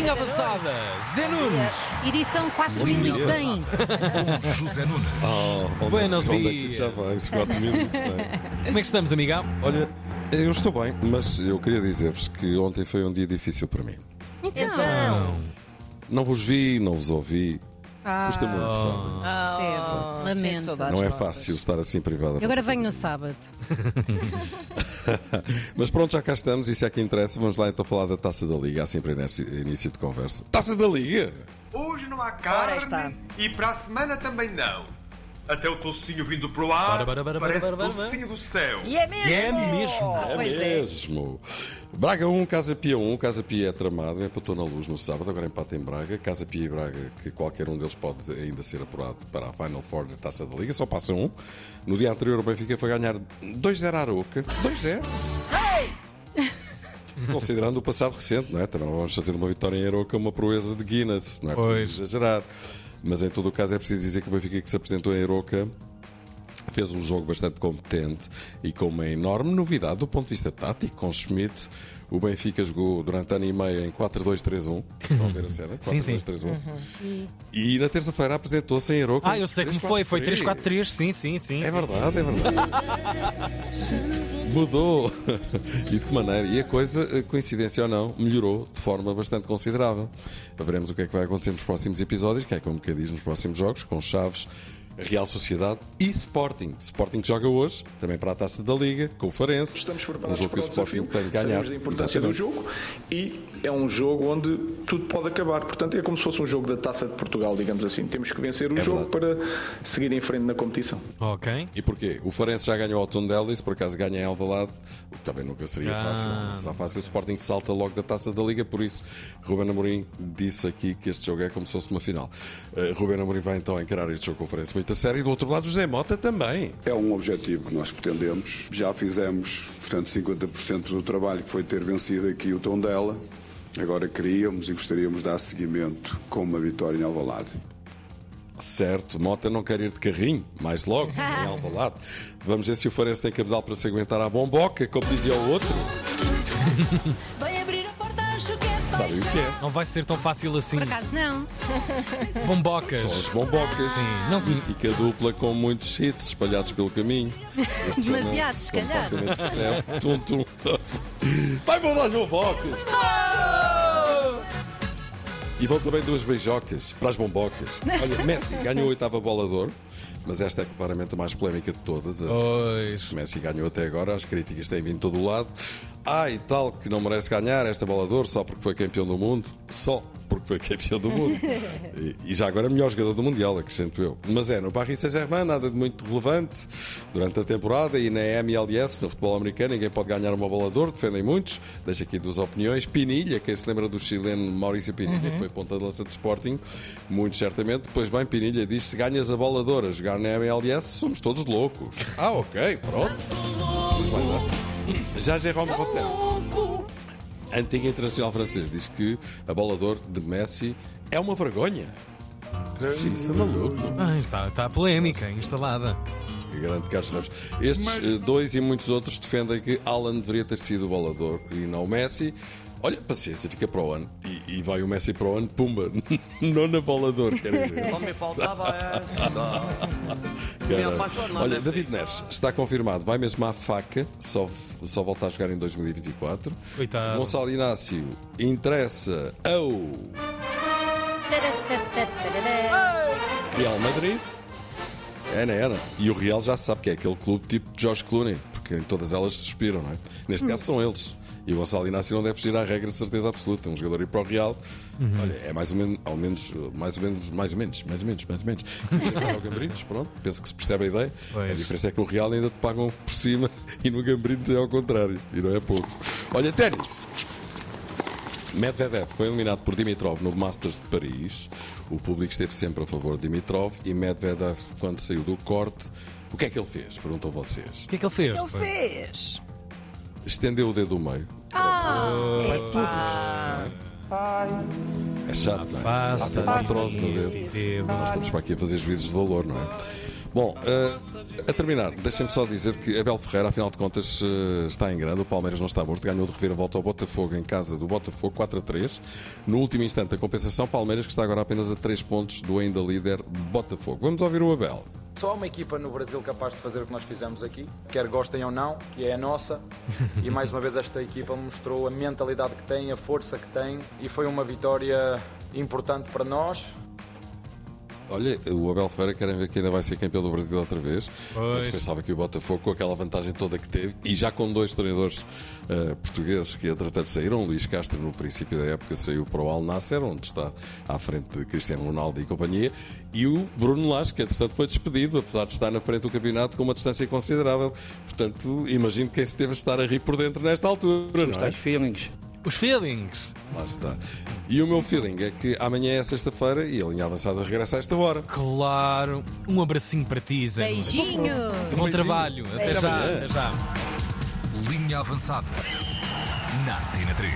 Linha avançada, Zé Nunes. Edição 4100. José Nunes. Oh, oh, Buenos onde é que isso já vai? 4100. Como é que estamos, amigão? Olha, eu estou bem, mas eu queria dizer-vos que ontem foi um dia difícil para mim. Então, Não vos vi, não vos ouvi. Custa muito, sabem? percebo. Lamento. Não é fácil estar assim privada. Eu agora venho no sábado. Mas pronto, já cá estamos, isso é que interessa. Vamos lá então falar da Taça da Liga, há sempre nesse início de conversa. Taça da Liga! Hoje não há carne e para a semana também não. Até o tocinho vindo pro ar Bora, bora, bora, parece bora, bora, bora. tocinho do céu. E é mesmo! E é mesmo. É Pois é. mesmo. Braga 1, Casa Pia 1. Casa Pia é tramado, empatou na luz no sábado, agora empata em Braga. Casa Pia e Braga, que qualquer um deles pode ainda ser apurado para a Final Four da Taça da Liga, só passa um. No dia anterior, o Benfica foi ganhar 2-0 à Aroca. 2-0. Considerando o passado recente, não é? Também não vamos fazer uma vitória em Aroca uma proeza de Guinness, não é Pois. preciso exagerar. Mas em todo o caso é preciso dizer que o Benfica que se apresentou em Aroca fez um jogo bastante competente e com uma enorme novidade do ponto de vista tático. Com Schmidt, o Benfica jogou durante ano e meio em 4-2-3-1. Estão a ver a cena? Sim, sim. 4-2-3-1. E na terça-feira apresentou-se em Aroca. Ah, eu sei como foi. Foi 3-4-3. Sim, sim, sim. É sim. verdade, é verdade. Mudou. E de que maneira? E a coisa, eh, coincidência ou não, melhorou de forma bastante considerável. Veremos o que é que vai acontecer nos próximos episódios, que é como que diz nos próximos jogos, com Chaves, Real Sociedade e Sporting. Sporting que joga hoje, também para a taça da Liga, com o Farense. Estamos Um preparados jogo que o para o Sporting desafio, tem de ganhar. sabemos da importância do Exatamente. jogo e é um jogo onde tudo pode acabar. Portanto, é como se fosse um jogo da Taça de Portugal, digamos assim. Temos que vencer o É jogo para seguir em frente na competição. Ok. E porquê? O Farense já ganhou ao Tondela e se por acaso ganha em Alvalade, o que também nunca seria Ah. fácil. Não será fácil. O Sporting salta logo da taça da Liga, por isso Ruben Amorim disse aqui que este jogo é como se fosse uma final. Uh, Ruben Amorim vai então encarar este jogo com o Farense muito a sério e do outro lado José Mota também. É um objetivo que nós pretendemos. Já fizemos, portanto, 50% do trabalho que foi ter vencido aqui o Tondela. Agora queríamos e gostaríamos de dar seguimento com uma vitória em Alvalade. Certo, Mota não quer ir de carrinho, mais logo, em Alvalade. Vamos ver se o Farense tem cabedal para se aguentar à bomboca, como dizia o outro. Sabem o que é? Não vai ser tão fácil assim. Por acaso não. Bombocas. São as bombocas. Sim, não- Mítica dupla com muitos hits espalhados pelo caminho. Estes Demasiados, se calhar. facilmente se percebe. Tum, tum. Vai mudar as bombocas! E vão também duas beijocas para as bombocas. Olha, Messi ganhou a oitava bola de ouro, mas esta é claramente a mais polémica de todas. Pois. Messi ganhou até agora, as críticas têm vindo de todo o lado. Ah, e tal, que não merece ganhar esta bola de ouro só porque foi campeão do mundo. Só porque foi campeão do mundo. e, e já agora melhor jogador do Mundial, acrescento eu. Mas é, no Paris Saint-Germain, nada de muito relevante durante a temporada e na MLS, no futebol americano, ninguém pode ganhar uma bola de ouro, defendem muitos. Deixo aqui duas opiniões. Pinilha, quem se lembra do chileno Maurício Pinilha, que foi ponta de lança do Sporting, muitos certamente. Pois bem, Pinilha diz: se ganhas a bola de ouro a jogar na MLS, somos todos loucos. Ah, ok, pronto. Já Jérôme Rotten, antigo internacional francês, diz que a bola de ouro de Messi é uma vergonha. Isso é maluco. Ah, está, está a polémica instalada. Grande Carlos Ramos. Estes eh, dois e muitos outros defendem que Alan deveria ter sido o bolador e não o Messi. Olha, paciência, fica para o ano. E, e vai o Messi para o ano, pumba, não na bolador, querem ver. Só me faltava. Olha, David Neres está confirmado, vai mesmo à faca, só, só volta a jogar em 2024. Coitado. Gonçalo Inácio interessa ao Real Madrid. É, não era. E o Real já se sabe que é aquele clube tipo de George Clooney, porque em todas elas se suspiram, não é? Neste caso são eles. E o Gonçalo Inácio não deve fugir à regra de certeza absoluta. Um jogador ir para o Real, olha, é mais ou menos, ao menos, mais ou menos, mais ou menos, mais ou menos, mais ou menos. Chegar ao Gambrinhos, pronto, penso que se percebe a ideia. Pois. A diferença é que no Real ainda te pagam por cima e no Gambrinhos é ao contrário. E não é pouco. Olha, ténis. Medvedev foi eliminado por Dimitrov no Masters de Paris. O público esteve sempre a favor de Dimitrov e Medvedev, quando saiu do corte, o que é que ele fez? Perguntam vocês. O que é que ele fez? Ele fez. Estendeu o dedo do meio. Ah, Vai de todos. não é? Chato, não é? Afasta, no dedo. dedo. Nós estamos para aqui a fazer juízos de valor, não é? Bom, eh, a terminar, deixem-me só dizer que Abel Ferreira, afinal de contas, eh, está em grande. O Palmeiras não está morto. Ganhou de reviravolta ao Botafogo em casa do Botafogo 4 a 3. No último instante da compensação, Palmeiras que está agora apenas a 3 pontos do ainda líder Botafogo. Vamos ouvir o Abel. Só há uma equipa no Brasil capaz de fazer o que nós fizemos aqui, quer gostem ou não, que é a nossa. E mais uma vez esta equipa mostrou a mentalidade que tem, a força que tem e foi uma vitória importante para nós. Olha, o Abel Ferreira querem ver que ainda vai ser campeão do Brasil outra vez. Pois. Mas pensava que o Botafogo, com aquela vantagem toda que teve, e já com dois treinadores eh, portugueses que entretanto saíram, Luís Castro no princípio da época saiu para o Al Nasser, onde está à frente de Cristiano Ronaldo e companhia, e o Bruno Lage, que entretanto foi despedido, apesar de estar na frente do campeonato com uma distância considerável. Portanto, imagino quem se teve a estar a rir por dentro nesta altura, não é? feelings. Os feelings. Lá está. E o meu feeling é que amanhã é sexta-feira e a linha avançada regressa a esta hora. Claro. Um abracinho para ti, Zé. Beijinho. Bom beijinho. trabalho. Até Até já. Até já. Linha avançada. Na Tina 3.